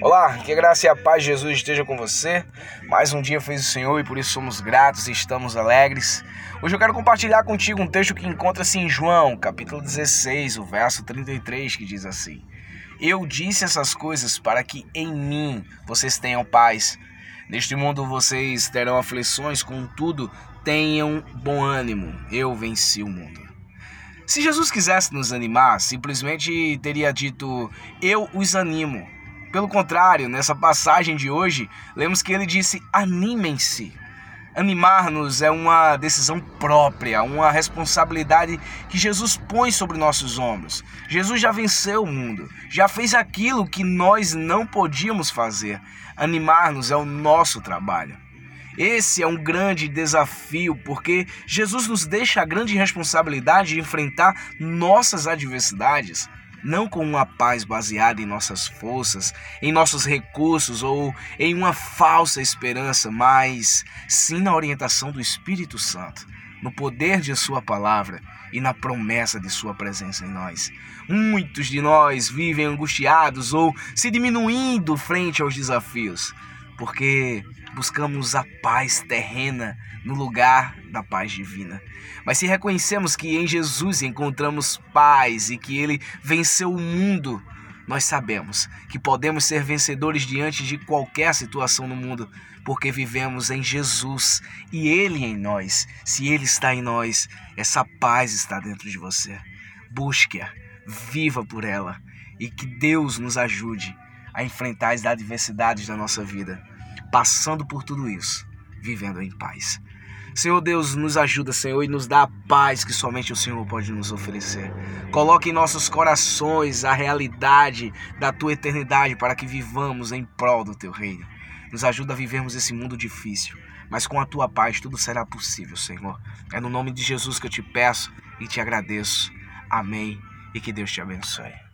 Olá, que graça e a paz de Jesus esteja com você. Mais um dia fez o Senhor e por isso somos gratos e estamos alegres. Hoje eu quero compartilhar contigo um texto que encontra-se em João, capítulo 16, o verso 33, que diz assim: Eu disse essas coisas para que em mim vocês tenham paz. Neste mundo vocês terão aflições, contudo, tenham bom ânimo. Eu venci o mundo. Se Jesus quisesse nos animar, simplesmente teria dito: Eu os animo. Pelo contrário, nessa passagem de hoje, lemos que ele disse: animem-se. Animar-nos é uma decisão própria, uma responsabilidade que Jesus põe sobre nossos ombros. Jesus já venceu o mundo, já fez aquilo que nós não podíamos fazer. Animar-nos é o nosso trabalho. Esse é um grande desafio, porque Jesus nos deixa a grande responsabilidade de enfrentar nossas adversidades não com uma paz baseada em nossas forças, em nossos recursos ou em uma falsa esperança, mas sim na orientação do Espírito Santo, no poder de Sua palavra e na promessa de Sua presença em nós. Muitos de nós vivem angustiados ou se diminuindo frente aos desafios, porque buscamos a paz terrena no lugar da paz divina. Mas se reconhecemos que em Jesus encontramos paz e que ele venceu o mundo, nós sabemos que podemos ser vencedores diante de qualquer situação no mundo, porque vivemos em Jesus e Ele em nós. Se Ele está em nós, essa paz está dentro de você. Busque-a, viva por ela e que Deus nos ajude a enfrentar as adversidades da nossa vida passando por tudo isso, vivendo em paz. Senhor Deus, nos ajuda, Senhor, e nos dá a paz que somente o Senhor pode nos oferecer. Coloque em nossos corações a realidade da tua eternidade para que vivamos em prol do teu reino. Nos ajuda a vivermos esse mundo difícil, mas com a tua paz tudo será possível, Senhor. É no nome de Jesus que eu te peço e te agradeço. Amém. E que Deus te abençoe.